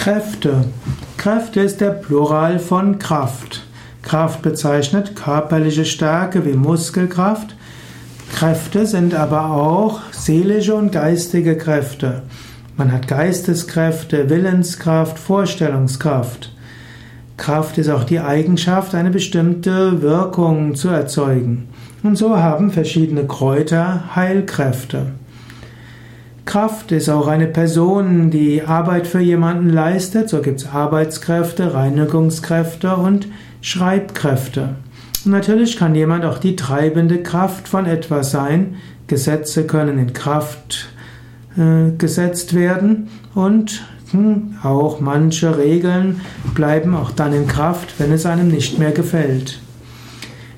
Kräfte. Kräfte ist der Plural von Kraft. Kraft bezeichnet körperliche Stärke wie Muskelkraft. Kräfte sind aber auch seelische und geistige Kräfte. Man hat Geisteskräfte, Willenskraft, Vorstellungskraft. Kraft ist auch die Eigenschaft, eine bestimmte Wirkung zu erzeugen. Und so haben verschiedene Kräuter Heilkräfte. Kraft ist auch eine Person, die Arbeit für jemanden leistet. So gibt es Arbeitskräfte, Reinigungskräfte und Schreibkräfte. Und natürlich kann jemand auch die treibende Kraft von etwas sein. Gesetze können in Kraft äh, gesetzt werden und hm, auch manche Regeln bleiben auch dann in Kraft, wenn es einem nicht mehr gefällt.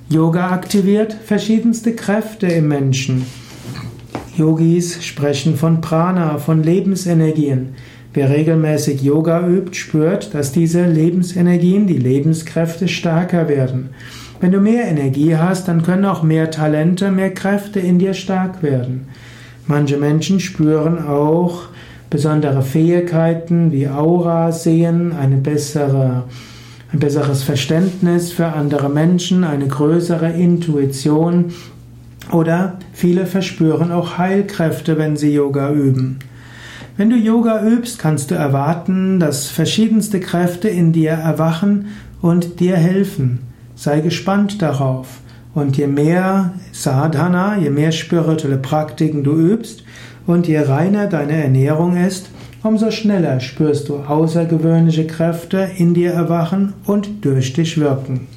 Yoga aktiviert verschiedenste Kräfte im Menschen. Yogis sprechen von Prana, von Lebensenergien. Wer regelmäßig Yoga übt, spürt, dass diese Lebensenergien, die Lebenskräfte stärker werden. Wenn du mehr Energie hast, dann können auch mehr Talente, mehr Kräfte in dir stark werden. Manche Menschen spüren auch besondere Fähigkeiten wie Aura sehen, eine bessere, ein besseres Verständnis für andere Menschen, eine größere Intuition, oder viele verspüren auch Heilkräfte, wenn sie Yoga üben. Wenn du Yoga übst, kannst du erwarten, dass verschiedenste Kräfte in dir erwachen und dir helfen. Sei gespannt darauf. Und je mehr Sadhana, je mehr spirituelle Praktiken du übst und je reiner deine Ernährung ist, umso schneller spürst du außergewöhnliche Kräfte in dir erwachen und durch dich wirken.